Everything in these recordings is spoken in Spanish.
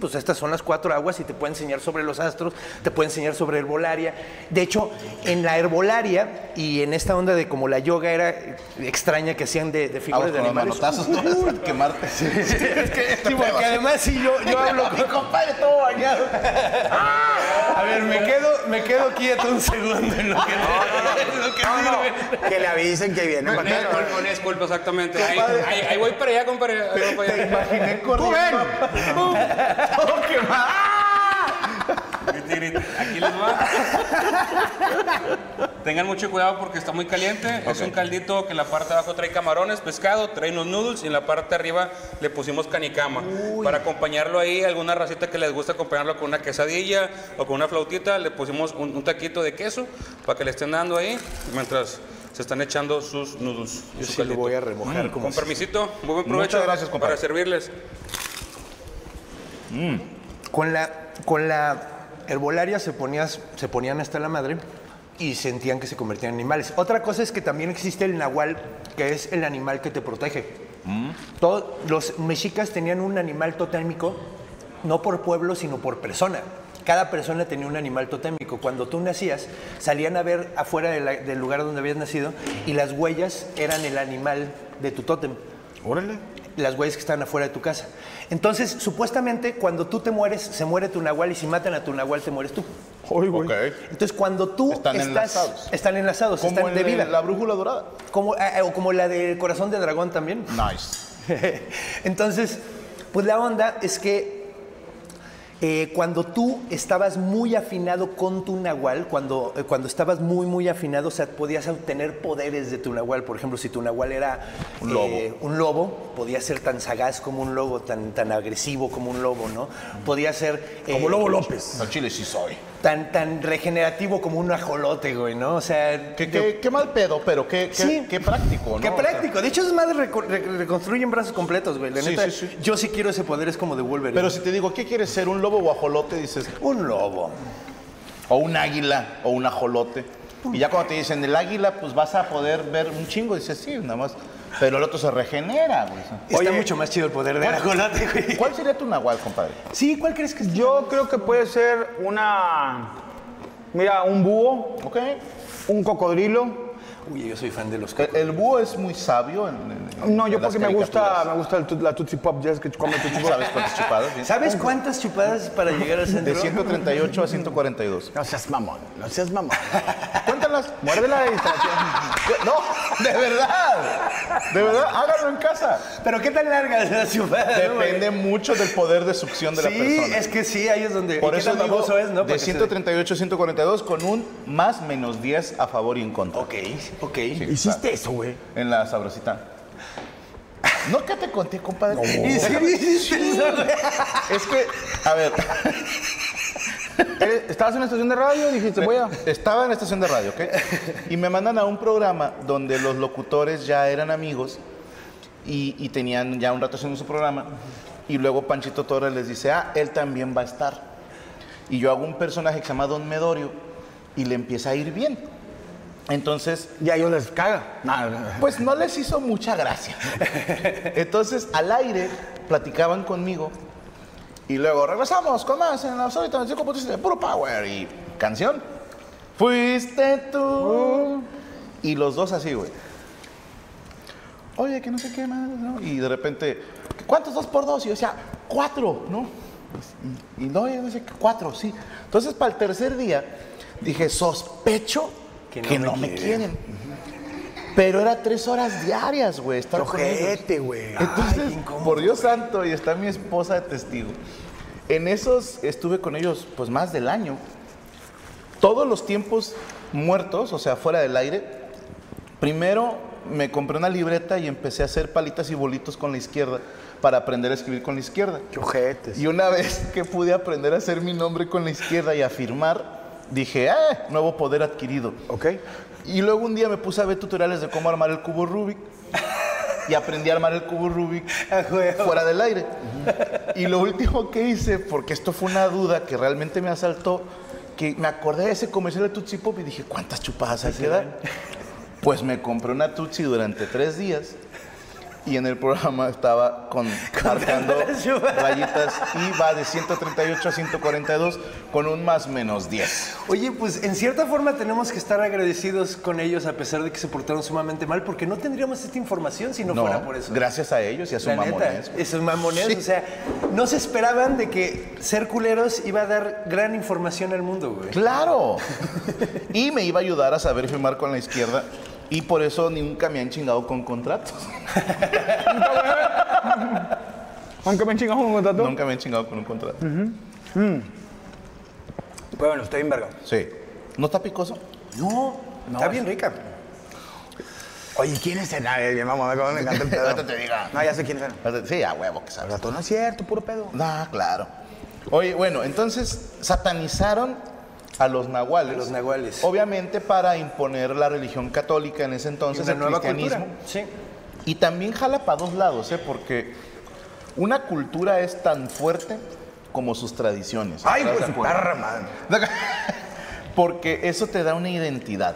Pues estas son las cuatro aguas y te puede enseñar sobre los astros, te puede enseñar sobre herbolaria. De hecho, en la herbolaria y en esta onda de como la yoga era extraña que hacían de, de figuras de animales. manotazos, ¿no? quemarte. Sí, es que, sí, porque además si yo, yo hablo con mi compadre todo bañado. A ver, me quedo, me quedo quieto un segundo en lo que, en lo que sirve. Que le avisen que viene. Una disculpa, una disculpa, exactamente. Ahí, ahí, ahí voy para allá, compadre. Te imaginé corriendo. Todo quemado. Aquí les va. Tengan mucho cuidado porque está muy caliente. Es un caldito que en la parte de abajo trae camarones, pescado, trae unos noodles y en la parte de arriba le pusimos canicama. Para acompañarlo ahí, alguna racita que les gusta acompañarlo con una quesadilla o con una flautita, le pusimos un, un taquito de queso para que le estén dando ahí mientras se están echando sus noodles. Yo su sí lo voy a remojar como Con si- permisito, muy buen provecho. Muchas gracias, compadre. Para servirles. Con la, con la herbolaria se, ponías, se ponían hasta la madre y sentían que se convertían en animales. Otra cosa es que también existe el nahual, que es el animal que te protege. Todos los mexicas tenían un animal totémico, no por pueblo, sino por persona. Cada persona tenía un animal totémico. Cuando tú nacías, salían a ver afuera de la- del lugar donde habías nacido y las huellas eran el animal de tu tótem Órale. las huellas que están afuera de tu casa. Entonces, supuestamente, cuando tú te mueres, se muere tu nahual y si matan a tu nahual, te mueres tú. Ok. Entonces, cuando tú Están estás... enlazados. Están enlazados, Como están el de vida. la brújula dorada. Como, ah, o como la de Corazón de Dragón también. Nice. Entonces, pues la onda es que eh, cuando tú estabas muy afinado con tu nahual, cuando, eh, cuando estabas muy, muy afinado, o sea, podías obtener poderes de tu nahual. Por ejemplo, si tu nahual era Un lobo. eh, un lobo, podía ser tan sagaz como un lobo, tan, tan agresivo como un lobo, ¿no? Podía ser... eh, Como Lobo López. Al chile sí soy. Tan, tan regenerativo como un ajolote, güey, ¿no? O sea... Qué, qué- qué mal pedo, pero qué, qué, Sí. qué práctico, ¿no? Qué O sea, práctico. De hecho, es más reco- re- reconstruyen brazos completos, güey. La Sí, neta, sí. yo sí quiero ese poder, es como de Wolverine. pero si te digo, ¿qué quieres ser? ¿Un lobo o ajolote? Dices, Un lobo. o un águila o un ajolote. Y ya cuando te dicen el águila, pues vas a poder ver un chingo. Dices, sí, nada más. Pero el otro se regenera, güey. Está Oye, mucho más chido el poder del ajolote, güey. ¿Cuál sería tu nahual, compadre? Sí, ¿cuál crees que es? Yo creo que puede ser una. Mira, un búho, ¿Ok? un cocodrilo. Uy, yo soy fan de los El, cocos. el búho es muy sabio en, en- No, yo en porque me gusta, me gusta el la Tootsie Pop, ya es que come Tootsie Pop. ¿Sabes cuántas chupadas? ¿Sabes cuántas chupadas para llegar al centro? De 138 a 142. No seas mamón, no seas mamón. Cuéntalas. Muérdela y No, de verdad. De verdad, háganlo en casa. Pero ¿qué tan larga es la chupada? no? Depende mucho del poder de succión de la Sí, persona. es que sí, ahí es donde... Por ¿y qué eso tan digo, es, no? De que se- 138 a 142 con un más menos 10 a favor y en contra. Ok, ok. Hiciste eso, güey. En la sabrosita. No que te conté, compadre. ¿Y sí hiciste eso, güey? Es que, a ver, Eh, ¿Estabas en una estación de radio? Dijiste, voy a. estaba en la estación de radio, ¿ok? Y me mandan a un programa donde los locutores ya eran amigos y, y tenían ya un rato haciendo su programa. Y luego Panchito Torres les dice, ah, él también va a estar. Y yo hago un personaje que se llama Don Medorio y le empieza a ir bien. Entonces, Y a ellos les caga. No, no, no. pues no les hizo mucha gracia. Entonces, al aire, platicaban conmigo y luego regresamos con más en la Absoluta 95.7 de Puro Power y canción. Fuiste tú. Y los dos así, güey. Oye, que no sé qué más, ¿no? Y de repente, ¿cuántos dos por dos? Y yo decía, cuatro, ¿no? Y, no, sé qué, cuatro, sí. Entonces, para el tercer día, dije, sospecho que no, me, quieren. Pero era tres horas diarias, güey. estar. Ojete, güey. Entonces, por Dios santo, y está mi esposa de testigo. En esos estuve con ellos pues más del año. Todos los tiempos muertos, o sea, fuera del aire, primero me compré una libreta y empecé a hacer palitas y bolitos con la izquierda para aprender a escribir con la izquierda. Qué ojetes. Y una vez que pude aprender a hacer mi nombre con la izquierda y a firmar, dije, ¡ah! Nuevo poder adquirido. Ok. Y luego un día me puse a ver tutoriales de cómo armar el cubo Rubik. Y aprendí a armar el cubo Rubik fuera del aire. Y lo último que hice, porque esto fue una duda que realmente me asaltó, que me acordé de ese comercial de Tootsie Pop y dije, ¿cuántas chupadas hay que dar? Pues me compré una Tootsie durante tres días y en el programa estaba con, marcando rayitas y va de 138 a 142 con un más menos 10. Oye, pues en cierta forma tenemos que estar agradecidos con ellos a pesar de que se portaron sumamente mal, porque no tendríamos esta información si no, No, fuera por eso. gracias a ellos y a su La neta, mamonés. esos mamones, o sea, no se esperaban de que ser culeros iba a dar gran información al mundo, güey. Claro. y me iba a ayudar a saber firmar con la izquierda. Y por eso nunca me han chingado con contratos. Aunque me chingas un contrato. Nunca me han chingado con un contrato. Bueno, estoy en verga. Sí. ¿No está picoso? No, está bien rica. Oye, ¿quién es el? Ay, vamos a ver cómo me encanta el pedo. Ahorita te diga. No, ya sé quién es. Sí, a huevo que sabes. Rato, no es cierto, puro pedo. No, claro. Oye, bueno, entonces satanizaron a los nahuales. A los nahuales. Obviamente para imponer la religión católica en ese entonces, el cristianismo. Sí. Y también jala para dos lados, ¿eh? Porque una cultura es tan fuerte como sus tradiciones. Ay, ¿Estás pues man. Porque eso te da una identidad.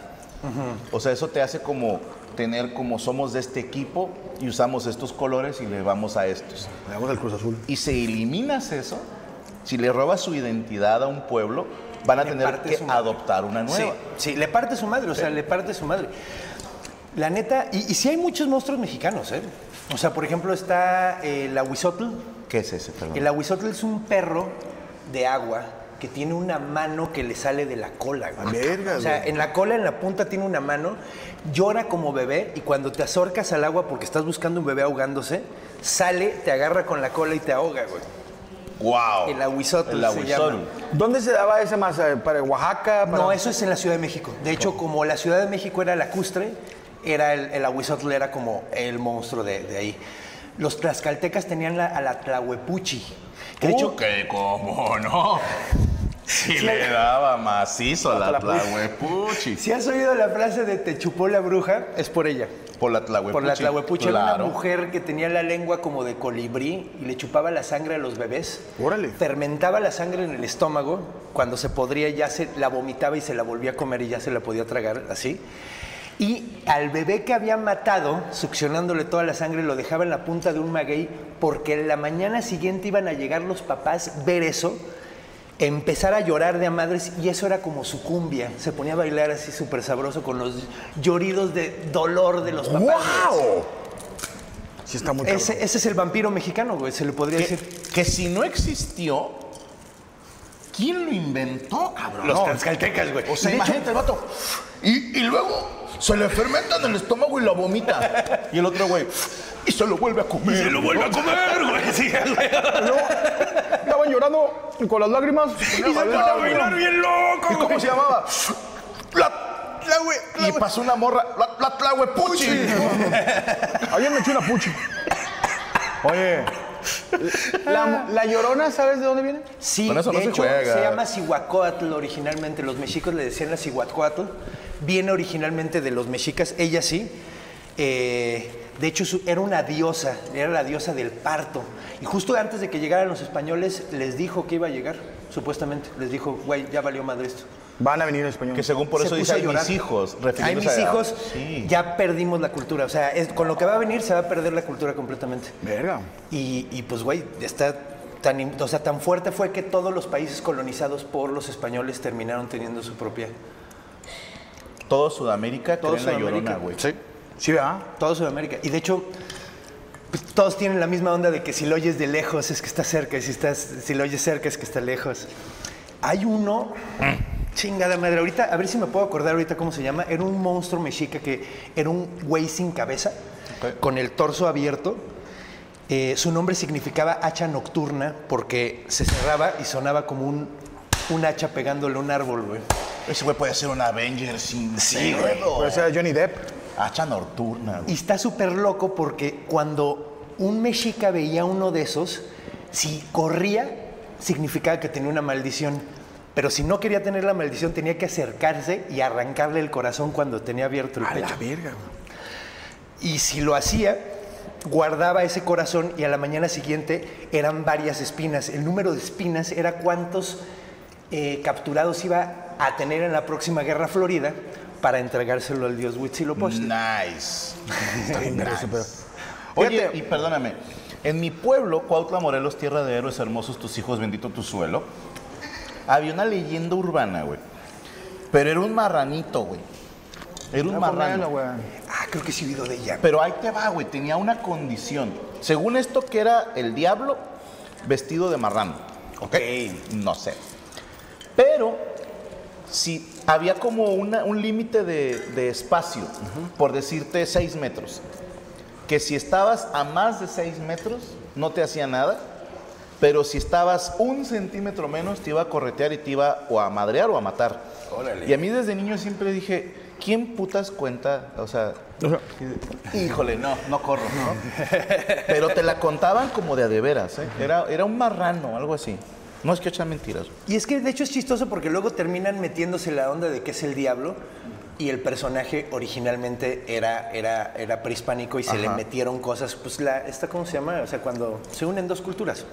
O sea, eso te hace como tener como somos de este equipo y usamos estos colores y le vamos a estos. Le damos el Cruz Azul. Y si eliminas eso, si le robas su identidad a un pueblo, van a tener que adoptar una nueva. Sí, sí, le parte su madre, o sea, le parte su madre. La neta, y, y sí hay muchos monstruos mexicanos, ¿eh? O sea, por ejemplo, está el aguizotl. ¿Qué es ese, perdón? El aguizotl es un perro de agua que tiene una mano que le sale de la cola, güey. Ah, verga, O sea, güey. en la cola, en la punta tiene una mano, llora como bebé y cuando te acercas al agua porque estás buscando un bebé ahogándose, sale, te agarra con la cola y te ahoga, güey. ¡Wow! El aguizotl El llama. ¿Dónde se daba ese más? Eh, ¿Para Oaxaca? Para... No, eso es en la Ciudad de México. De hecho, como la Ciudad de México era lacustre, era el, el aguizotl era como el monstruo de, de ahí. Los tlaxcaltecas tenían la- a la tlahuepuchi. Que de hecho, que cómo no. Si le daba macizo a la tlahuepuchi. si has oído la frase de te chupó la bruja, es por ella. Por la tlahuepuchi. Por la tlahuepuchi. Era Claro. una mujer que tenía la lengua como de colibrí y le chupaba la sangre a los bebés. Órale. Fermentaba la sangre en el estómago. Cuando se podría, ya se la vomitaba y se la volvía a comer y ya se la podía tragar así. Y al bebé que había matado, succionándole toda la sangre, lo dejaba en la punta de un maguey porque en la mañana siguiente iban a llegar los papás, ver eso, empezar a llorar de a madres y eso era como su cumbia. Se ponía a bailar así súper sabroso con los lloridos de dolor de los papás. ¡Wow! Sí está muy. Ese, ese es el vampiro mexicano, güey, se le podría Que, decir. que si no existió, ¿quién lo inventó, cabrón? Los No. güey. O sea, hecho- imagínate el vato. Y, y luego se le fermenta en el estómago y lo vomita. Y el otro güey. Y se lo vuelve a comer. Se lo vuelve a comer, güey. Sí, güey. Estaban llorando con las lágrimas. Y se pone a bailar bien loco, ¿Y cómo güey. se llamaba? La Y pasó una morra. La, la tlahuepuchi. Alguien me echó una puchi. Oye, la, la llorona, ¿sabes de dónde viene? Sí, Con eso no de se hecho, juega. se llama Cihuacóatl originalmente. Los mexicos le decían la Cihuacóatl. Viene originalmente de los mexicas, ella sí. Eh, de hecho, su- era una diosa, era la diosa del parto. Y justo antes de que llegaran los españoles, les dijo que iba a llegar, supuestamente. Les dijo, güey, ya valió madre esto. Van a venir en español. Que según por Se eso dice a "Ay, mis hijos. Hay refiriéndose mis a- hijos, Sí. ya perdimos la cultura. O sea, es- con lo que va a venir se va a perder la cultura completamente. Verga. Y, y, pues, güey, está tan, o sea, tan fuerte fue que todos los países colonizados por los españoles terminaron teniendo su propia. Todo Sudamérica Todo Sudamérica. llorona, güey. Sí. Sí, ¿verdad? Todo Sudamérica. Y de hecho, pues, todos tienen la misma onda de que si lo oyes de lejos es que está cerca y si, estás, si lo oyes cerca es que está lejos. Hay uno, chingada madre, ahorita, a ver si me puedo acordar ahorita cómo se llama, era un monstruo mexica que era un güey sin cabeza, con el torso abierto. Eh, su nombre significaba hacha nocturna porque se cerraba y sonaba como un, un hacha pegándole a un árbol, güey. Ese güey puede ser un Avenger sin Sí, güey. Puede ser Johnny Depp. Hacha nocturna, Y está súper loco porque cuando un mexica veía uno de esos, si corría, significaba que tenía una maldición. Pero si no quería tener la maldición, tenía que acercarse y arrancarle el corazón cuando tenía abierto el A pecho. la verga, güey. Y si lo hacía, guardaba ese corazón y a la mañana siguiente eran varias espinas. El número de espinas era cuántos eh, capturados iba a tener en la próxima guerra florida para entregárselo al dios Huitzilopochtli. Nice. Pedo. Oye, y perdóname, en mi pueblo, Cuautla, Morelos, tierra de héroes hermosos, tus hijos, bendito tu suelo, había una leyenda urbana, güey. Pero era un marranito, güey. Era un Está marrano. comiendo, güey. Ah, creo que sí he oído de ella. Pero ahí te va, güey, tenía una condición. Según esto que era el diablo vestido de marrano. ¿Ok? No sé. Pero si había como una- un límite de, de espacio, por decirte 6 metros, que si estabas a más de 6 metros no te hacía nada, pero si estabas un centímetro menos te iba a corretear y te iba o a madrear o a matar. Y a mí desde niño siempre dije, ¿quién putas cuenta? O sea, híjole, no, no corro, ¿no? Pero te la contaban como de a de veras, ¿eh? Era, era un marrano, algo así. No es que echan mentiras. Y es que de hecho es chistoso porque luego terminan metiéndose la onda de que es el diablo y el personaje originalmente era, era, era prehispánico y se le metieron cosas, pues la, esta cómo se llama, o sea, cuando se unen dos culturas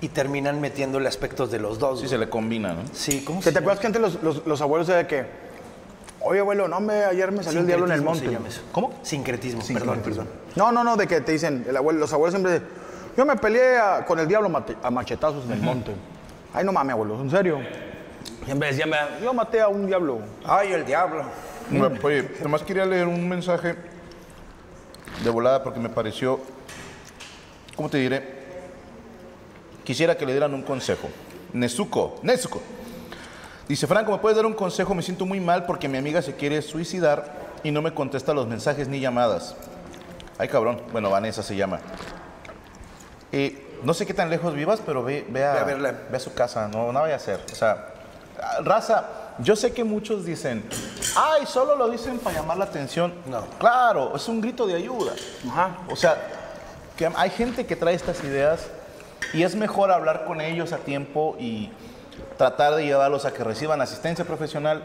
y terminan metiéndole aspectos de los dos. Sí, güey. se le combina, ¿no? Sí, ¿cómo ¿Que se ¿Te acuerdas que antes los, los, los abuelos era de que, oye, abuelo, no, me, ayer me salió el diablo en el Sincretismo monte? se llama eso. ¿Cómo? Sincretismo, perdón, perdón. No, no, no, de que te dicen, el abuelo, los abuelos siempre yo me peleé a- con el diablo mate- a machetazos en el monte. Ay, no mames, abuelo, en serio. Siempre decían, "Vea, yo maté a un diablo. Ay, el diablo. Bueno, Oye, nomás quería leer un mensaje de volada porque me pareció, ¿cómo te diré? Quisiera que le dieran un consejo. Nezuko, Nezuko. Dice, Franco, ¿me puedes dar un consejo? Me siento muy mal porque mi amiga se quiere suicidar y no me contesta los mensajes ni llamadas. Ay, cabrón. Bueno, Vanessa se llama. Eh, no sé qué tan lejos vivas, pero ve, ve a, Ve a verla. ve a su casa. No, no vaya a ser. O sea, raza, yo sé que muchos dicen, ay, solo lo dicen para llamar la atención. No. Claro, es un grito de ayuda. Ajá. O sea, que hay gente que trae estas ideas y es mejor hablar con ellos a tiempo y tratar de llevarlos a que reciban asistencia profesional.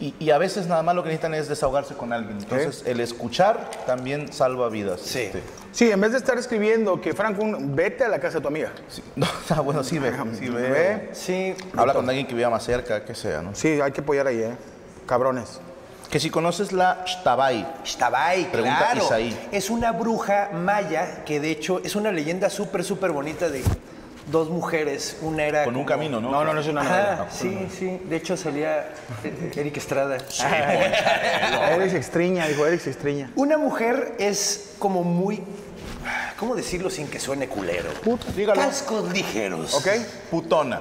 Y, y a veces nada más lo que necesitan es desahogarse con alguien. Entonces, el escuchar también salva vidas. Sí. Este, Sí, en vez de estar escribiendo que, Franco, vete a la casa de tu amiga. sí. No, ah, bueno, sí ve. Sí ve. Ve. Sí. Habla con alguien que viva más cerca, que sea, ¿no? Sí, hay que apoyar ahí, ¿eh? Cabrones. Que si conoces la Shtabai, Shtabai, Pregunta claro. Isaí. Es una bruja maya que de hecho es una leyenda súper, súper bonita de dos mujeres. Una era. con un como- camino, ¿no? No, no, no es una Ajá, novela. sí, sí. De hecho salía eh, Eric Estrada. Eric se extriña, dijo Eric se extriña. Una mujer es como muy. ¿Cómo decirlo sin que suene culero? dígalo. Cascos ligeros. ¿Ok? Putona.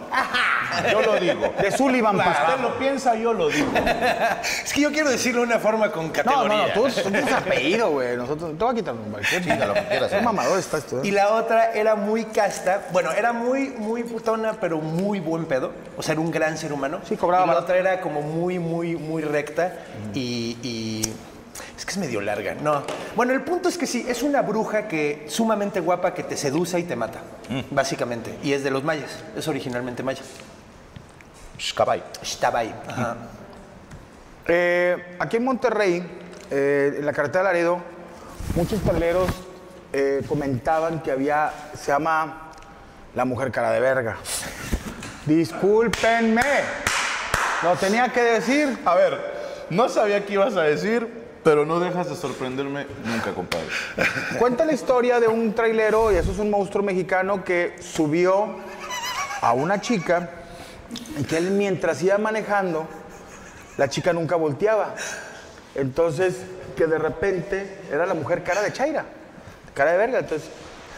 Yo lo digo. De Sullivan Usted para lo piensa, yo lo digo. Es que yo quiero decirlo de una forma con No, categoría. no, no, tú, tú tienes apellido, güey. Nosotros, te voy a quitar un balcón. Diga lo que quieras. Qué mamador está esto, Y ¿eh? la otra era muy casta, bueno, era muy, muy putona, pero muy buen pedo. O sea, era un gran ser humano. Sí, cobraba Y la otra era como muy, muy, muy recta y, y- Es que es medio larga, no. Bueno, el punto es que sí, es una bruja que sumamente guapa que te seduce y te mata, básicamente. Y es de los mayas, es originalmente maya. Shkabai. Ahí. Ajá. Eh, aquí en Monterrey, eh, en la carretera de Laredo, muchos tableros eh, comentaban que había, se llama la mujer cara de verga. Discúlpenme, lo tenía que decir. A ver, no sabía qué ibas a decir, pero no dejas de sorprenderme nunca, compadre. Cuenta la historia de un trailero, y eso es un monstruo mexicano, que subió a una chica y que él mientras iba manejando, la chica nunca volteaba. Entonces, que de repente era la mujer cara de Chaira. cara de verga. Entonces,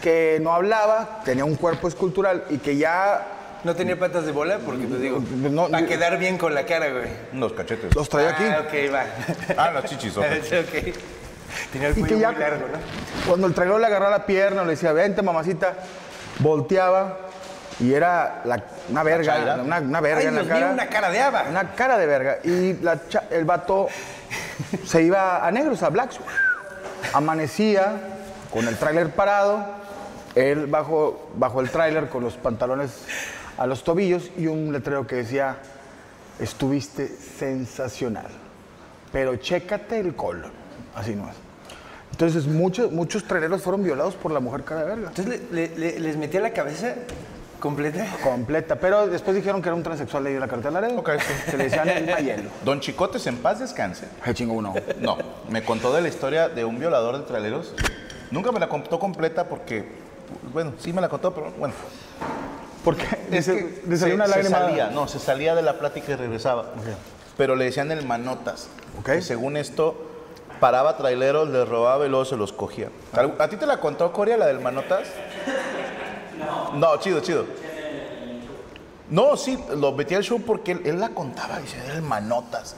que no hablaba, tenía un cuerpo escultural y que ya No tenía patas de bola porque te digo, No, para quedar bien con la cara, güey. Los cachetes. los traía aquí. Ah, ok, va. Ah, las chichis. ok. ok. Tenía el cuello muy largo, ¿no? cuando el trailero le agarraba la pierna, le decía, vente, mamacita, volteaba y era la- una verga, una, una verga Ay, en la Dios mío, cara. una cara de haba. Una cara de verga. Y la el vato se iba a negros, a blacks. Amanecía con el tráiler parado, él bajo, bajo el tráiler con los pantalones a los tobillos y un letrero que decía, estuviste sensacional, pero chécate el colon. Así no es. Entonces muchos, muchos traileros fueron violados por la mujer cara de verga. Entonces le- le- le- les metía la cabeza completa. Completa. Pero después dijeron que era un transexual de la carretera de Laredo. Ok, sí. Que le decían el mayelo. Don Chicotes, en paz descanse. Ay, chingo uno. No, me contó de la historia de un violador de traileros. Nunca me la contó completa porque, bueno, sí me la contó, pero bueno. Porque Es que le se, salió una se lágrima. salía, no, se salía de la plática y regresaba. Pero le decían el manotas. Ok. Que según esto, paraba traileros, les robaba y luego se los cogía. ¿Al- ¿A ti te la contó Coria, la del manotas? No, chido, chido. No, sí, lo metí al show porque él, él la contaba, dice, era el manotas.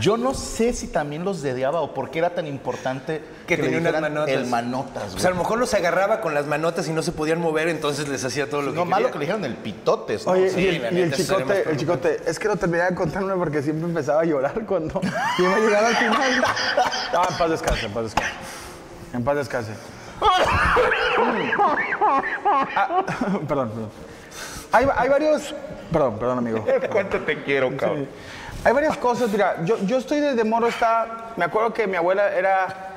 Yo no sé si también los dediaba o por qué era tan importante Que tenía unas manotas. El manotas. Pues a güey. lo mejor los agarraba con las manotas y no se podían mover, entonces les hacía todo lo que no, malo que le dijeron el pitotes. ¿no? Oye, Sí, y, el, y el chicote, el chicote, es que no terminaba de contarme porque siempre empezaba a llorar cuando iba a llegar al final. Ah, en paz descanse, en paz descanse. En paz descanse. Ah, perdón, perdón. Hay, hay varios. Perdón, perdón, amigo. ¿Cuánto te quiero, cabrón? Hay varias cosas, mira, yo, yo estoy desde morro, está, me acuerdo que mi abuela era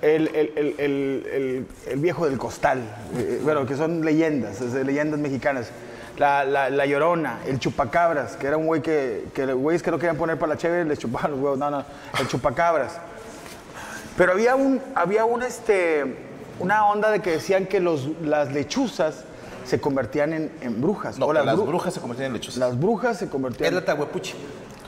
el, el- el- el- viejo del costal, eh, bueno, que son leyendas, es de leyendas mexicanas. La, la- la Llorona, el Chupacabras, que era un güey que, que los güeyes que no querían poner para la chévere les chupaban los huevos, no, no, el Chupacabras. Pero había un, había un, este, una onda de que decían que los, las lechuzas se convertían en, en brujas. No, o las, las, bru- brujas se convertían en lechuzas. Las brujas se Es convertían la tahuepuchi.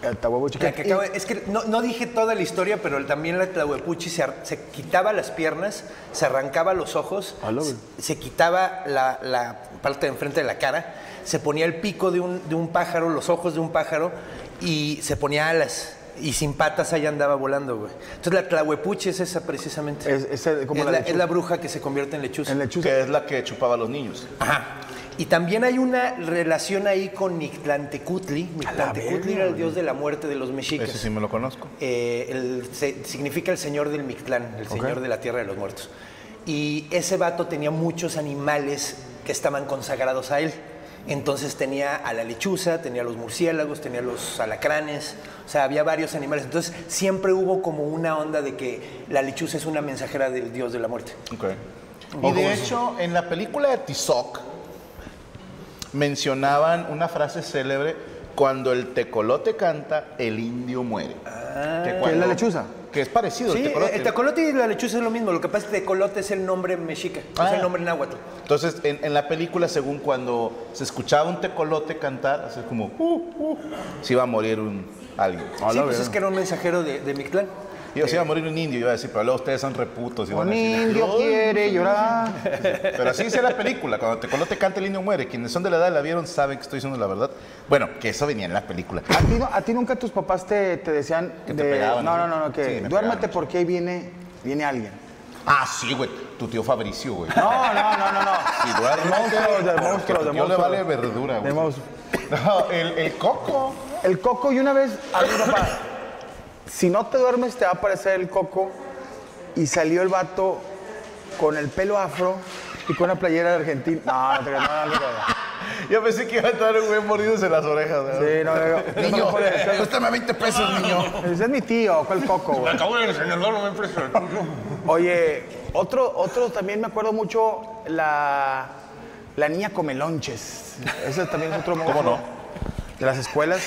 El. La que acaba- es que no, no dije toda la historia, pero también la tlahuepuchi se, se quitaba las piernas, se arrancaba los ojos, Hola, se, quitaba la, la parte de enfrente de la cara, se ponía el pico de un, de un pájaro, los ojos de un pájaro y se ponía alas. Y sin patas ahí andaba volando, güey. Entonces la tlahuepuchi es esa precisamente. Es- es el- como Es la la, es la bruja que se convierte en lechuza. En lechuza. Que es la que chupaba a los niños. Ajá. Y también hay una relación ahí con Mictlantecutli. Mictlantecutli era el dios de la muerte de los mexicas. Ese sí me lo conozco. Eh, el- se- significa el señor del Mictlán, el señor de la tierra de los muertos. Y ese vato tenía muchos animales que estaban consagrados a él. Entonces tenía a la lechuza, tenía a los murciélagos, tenía a los alacranes, o sea, había varios animales. Entonces siempre hubo como una onda de que la lechuza es una mensajera del dios de la muerte. Ok. Y de hecho, en la película de Tizoc mencionaban una frase célebre cuando el tecolote canta, el indio muere. que ¿Qué es la lechuza? Que es parecido Sí, el tecolote. el tecolote y la lechuza es lo mismo. Lo que pasa es que tecolote es el nombre mexica, es Ah. el nombre náhuatl. Entonces, en, en la película, según cuando se escuchaba un tecolote cantar, así como, uh, uh, se iba a morir un, alguien. Sí, pues es que era un mensajero de, de Mictlán. Digo, se iba a morir un indio, iba a decir, pero luego ustedes son reputos. Y van Un a decir, indio quiere llorar. Pero así dice la película, cuando Tecolote canta el indio muere. Quienes son de la edad la vieron saben que estoy diciendo la verdad. Bueno, que eso venía en la película. ¿A ti, no- a ti nunca tus papás te, te decían Que te pegaban, no, ¿no? no, no, que Sí, me duérmete porque ahí viene, viene alguien. Ah, sí, güey, tu tío Fabricio, güey. No, no, no, no, no. Duérmete, monstruos, de tu de tío le vale verdura, güey. No, el, el coco. El coco, y una vez a mi papá, si no te duermes te va a aparecer el coco, y salió el vato con el pelo afro y con una playera de Argentina. No, no te creas, no, no, no, no. Yo pensé que iba a estar un güey mordidos en las orejas. ¿verdad? Sí, no, no, no. Niño, No, no, cuéstame 20 pesos, niño. Ese es mi tío, fue el coco, güey. acabo de enseñar, no me prestas. Oye, otro, otro también me acuerdo mucho, la, la niña Comelonches. Ese también es otro monstruo. no? De las escuelas.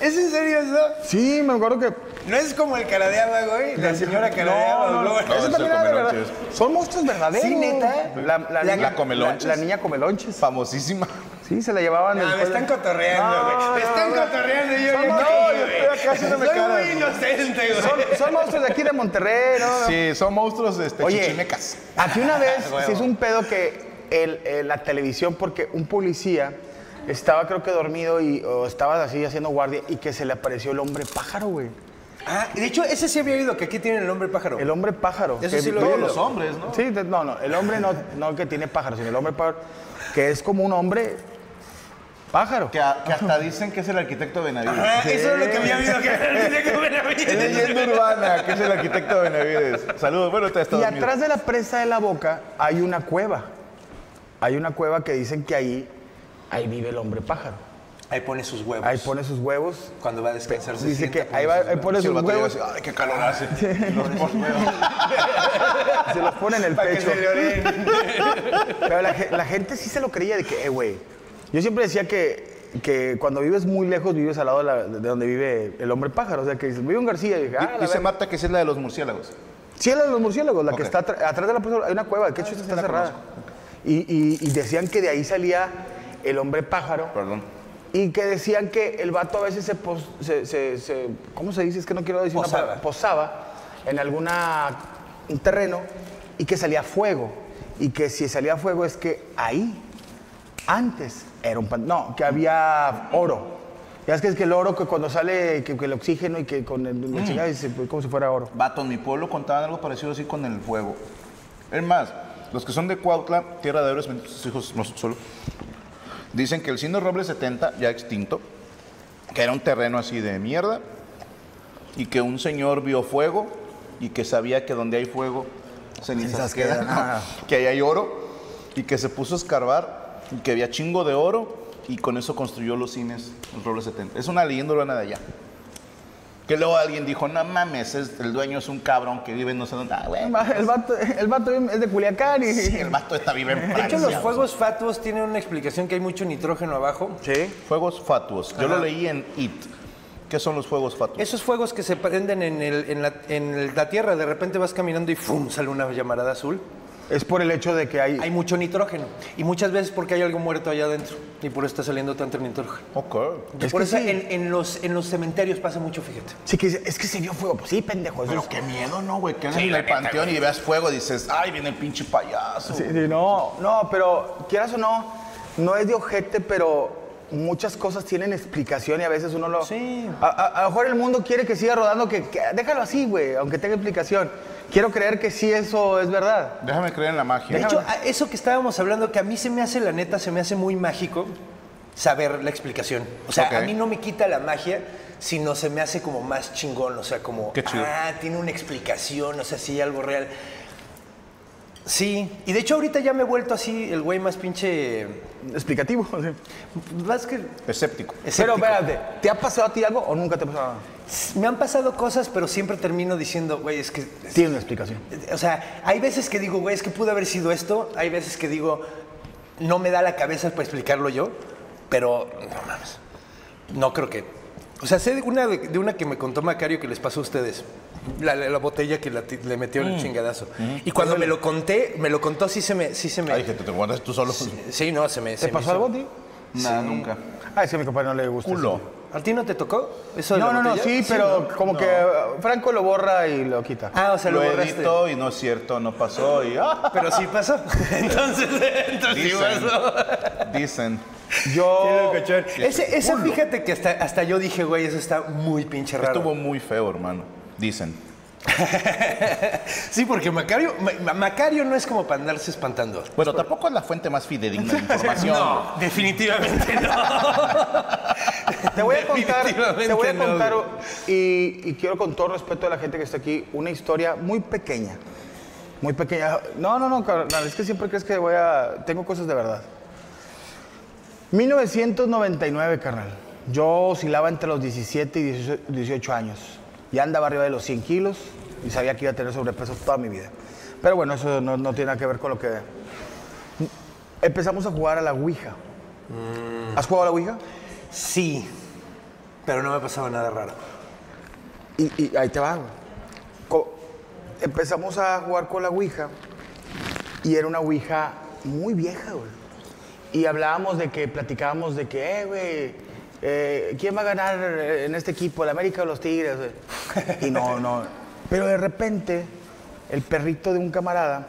¿Es en serio eso? Sí, me acuerdo que... ¿No es como el cara de agua, güey? La señora cara de agua. No, no, No, Ese es también el era de verdad. Comelonches. Son monstruos verdaderos. Sí, neta. La, la, La- niña, la Comelonches. La, la niña Comelonches. Famosísima. Sí, se la llevaban. Ah, del me están cotorreando, güey. Me están cotorreando y yo Son bien monstruos, creído, yo estoy no Soy muy inocente, güey. Son, son monstruos de aquí de Monterrey, ¿no? Sí, son monstruos este, Oye, chichimecas. aquí una vez Huevo. se hizo un pedo que el- el- la televisión, porque un policía estaba creo que dormido y o estaba así haciendo guardia y que se le apareció el hombre pájaro, güey. Ah, de hecho, ese sí había oído que aquí tienen el hombre pájaro. El hombre pájaro. Eso que sí lo todos los hombres, ¿no? Sí, de- no, no, el hombre no, no que tiene pájaro, sino el hombre pájaro, que es como un hombre pájaro. Que, a- que hasta dicen que es el arquitecto de Benavides. Ah, eso es lo que había oído que tenía que ver a mí. Es leyenda urbana, que es el arquitecto de Benavides. Saludos, bueno, te está Y atrás de la presa de la boca hay una cueva. Hay una cueva que dicen que ahí, ahí vive el hombre pájaro. Ahí pone sus huevos. Ahí pone sus huevos. Cuando va a descansar. se Dice sienta, que pone ahí, va, sus ahí pone sus llega huevos, así, Ay, qué calor hace. se los pone en el Para que pecho. se. Pero la, la gente sí se lo creía de que, eh, güey. Yo siempre decía que, que cuando vives muy lejos, vives al lado de, la- de donde vive el hombre pájaro. O sea, que dices, vive en García. Y dije, ah, Dice. Marta que esa es la de los murciélagos. Sí, es la de los murciélagos, la que está atrás de la presa. Hay una cueva, que hecho está la cerrada. Y, y- y decían que de ahí salía el hombre pájaro. Perdón. Y que decían que el vato a veces se, pos- se- se- se- ¿cómo se dice? Es que no quiero decir una Posaba. palabra. posaba en alguna un terreno y que salía fuego. Y que si salía fuego es que ahí, antes, era un pan, no, que había oro. Ya es que es que el oro que cuando sale, que, que el oxígeno y que con el, dice, pues, como si fuera oro. Vato, en mi pueblo contaban algo parecido así con el fuego. Es más, los que son de Cuautla, tierra de héroes, benditos hijos, no solo, dicen que el Cine Roble 70, ya extinto, que era un terreno así de mierda, y que un señor vio fuego y que sabía que donde hay fuego, cenizas quedan, ¿no? ah. que ahí hay oro, y que se puso a escarbar, y que había chingo de oro, y con eso construyó los cines, el Roble 70. Es una leyenda urbana de allá. Que luego alguien dijo, no mames, es- el dueño es un cabrón que vive en no sé dónde. Ah, güey, El vato, el vato es de Culiacán y... sí, el vato está vive en De hecho, Francia. los fuegos fatuos tienen una explicación que hay mucho nitrógeno abajo. Sí. Fuegos fatuos. Yo Ajá. lo leí en IT. ¿Qué son los fuegos fatuos? Esos fuegos que se prenden en, el- en la, en el- la tierra, de repente vas caminando y ¡fum! sale una llamarada azul. Es por el hecho de que hay... Hay mucho nitrógeno. Y muchas veces porque hay algo muerto allá adentro. Y por eso está saliendo tanto nitrógeno. Ok. Es por que eso sí. en, en los, en los cementerios pasa mucho, fíjate. Sí, que es que se vio fuego. Pues sí, pendejo. Pero es- qué miedo, ¿no, güey? Que andas en el panteón y veas fuego y dices, ay, viene el pinche payaso. Sí, sí, no, no, pero quieras o no, no es de ojete, pero muchas cosas tienen explicación y a veces uno lo... Sí. A, a- a lo mejor el mundo quiere que siga rodando, que, que- déjalo así, güey, aunque tenga explicación. Quiero creer que sí eso es verdad. Déjame creer en la magia. De hecho, eso que estábamos hablando, que a mí se me hace, la neta, se me hace muy mágico saber la explicación. O sea, a mí no me quita la magia, sino se me hace como más chingón. O sea, como, Qué chido. ah, tiene una explicación, o sea, sí, algo real. Sí, y de hecho ahorita ya me he vuelto así el güey más pinche... Explicativo. Más que... Escéptico. Pero escéptico. espérate, ¿te ha pasado a ti algo o nunca te ha pasado? Me han pasado cosas, pero siempre termino diciendo, güey, es que... Tiene una explicación. O sea, hay veces que digo, güey, es que pudo haber sido esto. Hay veces que digo, no me da la cabeza para explicarlo yo, pero no mames. No creo que. O sea, sé de una, de, una que me contó Macario que les pasó a ustedes. La, la- la botella que la le metió en el chingadazo. Y cuando me lo conté, me lo contó, sí se me. Sí, se me Ay, que te, te guardas tú solo. sí, no, se me. ¿Te pasó algo a ti? Nada, nunca. Ah, es que a mi compadre no le gusta. Culo. eso. ¿A ti no te tocó? ¿Eso de No, la no, no, botella? sí, pero ¿no? como que uh, Franco lo borra y lo quita. Ah, o sea, lo, lo borraste. edito y no es cierto, no pasó y... ¡ah! Pero sí pasó. entonces, entonces sí Dicen. pasó. Dicen. Yo... Qué. Ese, ese fíjate que hasta, hasta yo dije, güey, eso está muy pinche raro. Estuvo muy feo, hermano. Dicen. Sí, porque Macario, Ma- Macario no es como para andarse espantando. Bueno, tampoco es la fuente más fidedigna de información. No, definitivamente no. Te voy a contar, te voy a contar y, y quiero con todo respeto a la gente que está aquí, una historia muy pequeña. Muy pequeña. No, no, no, carnal, es que siempre crees que voy a... Tengo cosas de verdad. 1999, carnal. Yo oscilaba entre los 17 y 18 18 años. Ya andaba arriba de los 100 kilos y sabía que iba a tener sobrepeso toda mi vida. Pero bueno, eso no, no tiene nada que ver con lo que... Empezamos a jugar a la Ouija. ¿Has jugado a la Ouija? Sí, pero no me pasaba nada raro. Y, y ahí te va, Empezamos a jugar con la Ouija y era una Ouija muy vieja, güey. Y hablábamos de que, platicábamos de que, eh, güey, eh, ¿quién va a ganar en este equipo, el América o los Tigres? Y no, no. Pero de repente, el perrito de un camarada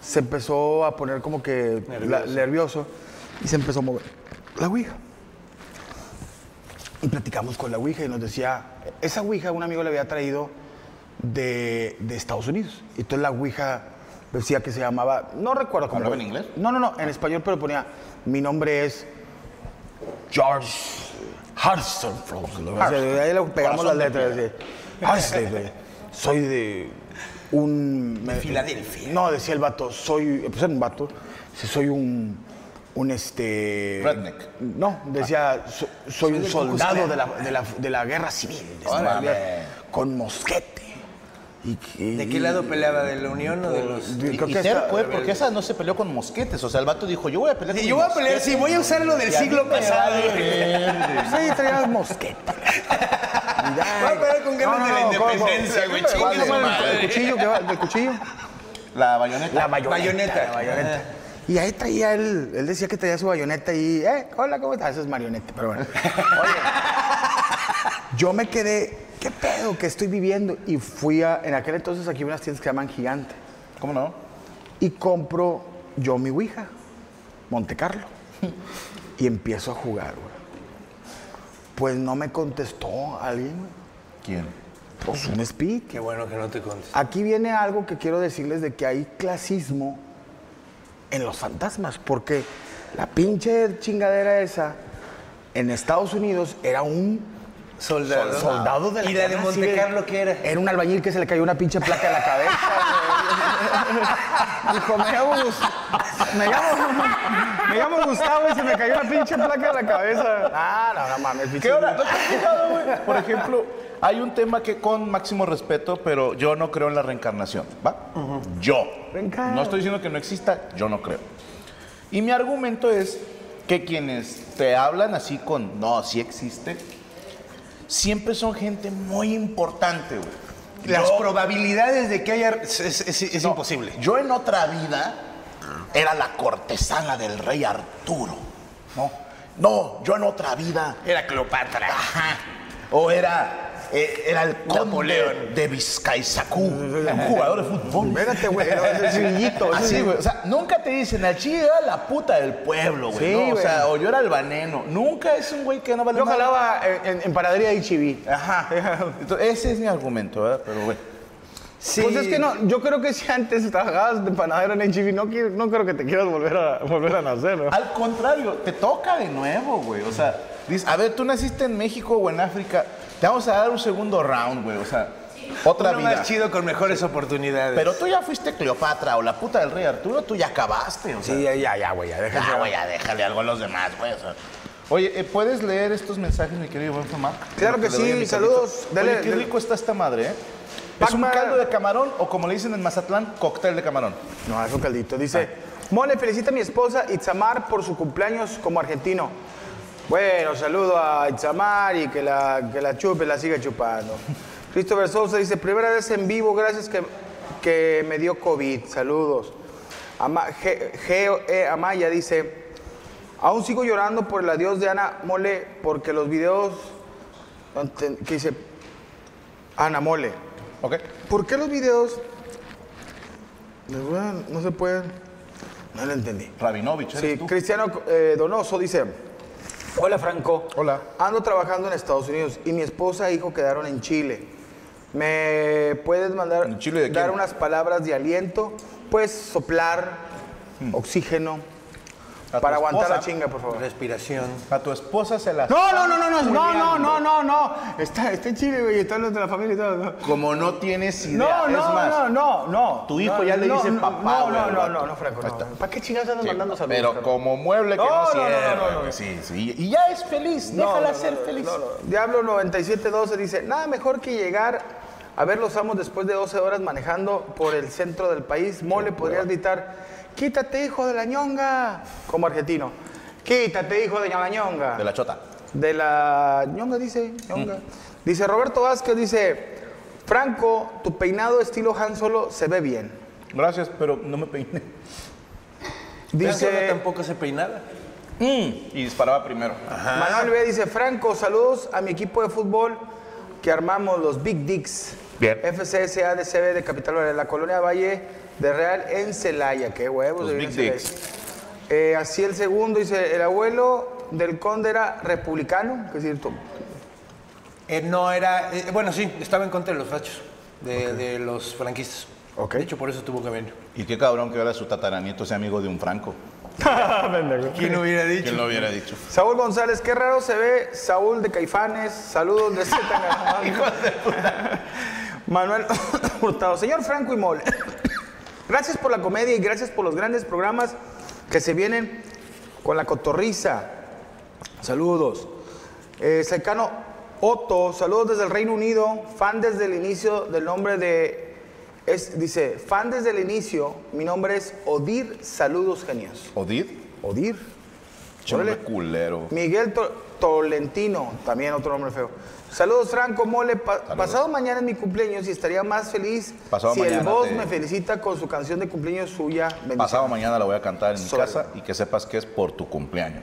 se empezó a poner como que la- nervioso y se empezó a mover la ouija. Y platicamos con la ouija y nos decía, esa ouija un amigo le había traído de, de Estados Unidos. Y entonces la ouija decía que se llamaba, no recuerdo cómo. ¿Hablaba en inglés? No, no, no, en español, pero ponía, mi nombre es George De ahí le pegamos las letras. güey. Soy de un... De Filadelfia. No, decía el vato, soy... Pues era un vato. Soy un... Un este... Redneck. No, decía, so- soy un soldado de la, de, la, de la guerra civil. Órale. con mosquete. Y que- ¿De qué lado peleaba? ¿De la Unión o de los.? de- Y, creo y que terco, ¿eh? porque esa no se peleó con mosquetes. O sea, el vato dijo, yo voy a pelear Sí, con yo voy a pelear, mosquetes. sí, voy a usar lo del siglo pasado. Sí, traía mosquete. Voy a pelear con ganas de la independencia, güey. Chingue su El cuchillo, el cuchillo. La bayoneta. La bayoneta. Bayoneta. la bayoneta. Y ahí traía él, él decía que traía su bayoneta y, eh, hola, ¿cómo estás? Eso es marioneta, pero bueno. Oye, yo me quedé, ¿qué pedo que estoy viviendo? Y fui a, en aquel entonces aquí unas tiendas que se llaman Gigante. ¿Cómo no? Y compro yo mi Ouija, Monte Carlo. Y empiezo a jugar, güey. Pues no me contestó alguien, güey. ¿Quién? Pues un speed. Qué bueno que no te contesté. Aquí viene algo que quiero decirles de que hay clasismo en los fantasmas, porque la pinche chingadera esa en Estados Unidos era un Soldado. soldado de la ¿Y la de guerra Monte civil. Carlo qué era? Era un albañil que se le cayó una pinche placa en la cabeza. güey. Dijo, me llamo, me, llamo, me llamo Gustavo y se me cayó una pinche placa en la cabeza. Ah, no, no mames. ¿Qué hora? ¿No te has fijado, güey? Por ejemplo, hay un tema que con máximo respeto, pero yo no creo en la reencarnación, ¿va? Yo. No estoy diciendo que no exista, yo no creo. Y mi argumento es que quienes te hablan así con, no, sí existe, siempre son gente muy importante, güey. Las Yo- probabilidades de que haya. Es, es- es- es no, imposible. Yo en otra vida era la cortesana del rey Arturo, ¿no? No, yo en otra vida Era Cleopatra. Ajá. O era, eh, era el conde Napoleón. de Vizcaizacú, un jugador de fútbol. Espérate, güey, es Así, güey. O sea, nunca te dicen, al chile era la puta del pueblo, güey. Sí, ¿no? O sea, o yo era el baneno. Nunca es un güey que no vale Yo jalaba en, en- en panadería de HB. Ajá. Entonces, ese es mi argumento, ¿verdad? Pero, güey. Sí. Pues es que no, yo creo que si antes trabajabas de panadero en HB, no, no creo que te quieras volver a, volver a nacer, ¿no? Al contrario, te toca de nuevo, güey. O sea, dices, a ver, tú naciste en México o en África, te vamos a dar un segundo round, güey. O sea, otra Uno vida. más chido con mejores oportunidades. Pero tú ya fuiste Cleopatra o la puta del rey Arturo, tú ya acabaste, o sea. Sí, ya, ya, ya, güey, ya, déjate. Ya, güey, ya déjale algo a los demás, güey. o sea. Oye, ¿eh, ¿puedes leer estos mensajes, mi querido buen Femar? Claro que sí, saludos. Dele- Oye, qué rico está esta madre, ¿eh? ¿Es un caldo de camarón o como le dicen en Mazatlán, cóctel de camarón? No, es un caldito. Dice, Mole, felicita a mi esposa Itzamar por su cumpleaños como argentino. Bueno, saludo a Itzamar y que la, que la chupe, la siga chupando. Christopher Sousa dice, primera vez en vivo, gracias que, que me dio COVID. Saludos. Ama, Geo E. Amaya dice, aún sigo llorando por el adiós de Ana Mole porque los videos... ¿Qué dice? Ana Mole. ¿Ok? ¿Por qué los videos no se pueden? No lo entendí. Rabinovich, ¿eres Sí, tú? Cristiano eh, Donoso dice, hola Franco. Hola. Ando trabajando en Estados Unidos y mi esposa e hijo quedaron en Chile. ¿Me puedes mandar ¿En Chile de dar unas palabras de aliento? Pues soplar, Hmm. oxígeno, A para aguantar la chinga, por favor. Respiración. A tu esposa se la... No, no, no, no, no, no, no, no, no, no. Está, está en Chile, güey, está los de la familia y todo. No, Como no tienes idea, no, es no, más, no, no, no. tu hijo No, ya le dice papá, No, güey, no, no, no, no, Franco. ¿Para qué chingados andas Sí, mandando saludos? Pero como mueble que No, no, no, no, cierra, Sí, sí. Y ya es feliz, No, déjala ser feliz. Diablo 9712 dice, nada mejor que llegar a ver los amos después de 12 horas manejando por el centro del país. Mole, podrías gritar, quítate hijo de la ñonga, como argentino. Quítate hijo de la ñonga. De la chota. De la ñonga, dice, ñonga. Dice Roberto Vázquez, dice, Franco, tu peinado estilo Han Solo se ve bien. Gracias, pero no me peiné. Dice tampoco se peinaba. y disparaba primero. Manuel B dice, Franco, saludos a mi equipo de fútbol que armamos los Big Dicks. Bien. FCSA de CB de Capital de la Colonia Valle de Real en Celaya. Qué huevos. Los de Big. Celaya. Eh, así el segundo dice, el abuelo del conde era republicano, que es cierto. Eh, no era. eh, bueno, sí, estaba en contra de los fachos, de, de los franquistas. Ok. De hecho, por eso tuvo que venir. Y qué cabrón que ahora su tataranieto sea amigo de un franco. ¿Quién hubiera dicho? ¿Quién lo hubiera dicho? Saúl González, qué raro se ve Saúl de Caifanes. Saludos de Z. Manuel Hurtado. Señor Franco y Mole, gracias por la comedia y gracias por los grandes programas que se vienen con la cotorriza. Saludos. Eh, Secano Otto, saludos desde el Reino Unido, fan desde el inicio del nombre de... Es, dice, fan desde el inicio, mi nombre es Odir, saludos genios. ¿Odid? Odir. Culero. Miguel To- Tolentino, también otro nombre feo. Saludos, Franco Mole. Pa- pasado mañana es mi cumpleaños y estaría más feliz Pasado si el te- me felicita con su canción de cumpleaños suya. Pasado mañana la voy a cantar en mi Sobre. casa y que sepas que es por tu cumpleaños.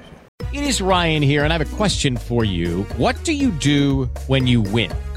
It is Ryan here, and I have a question for you. What do you do when you win?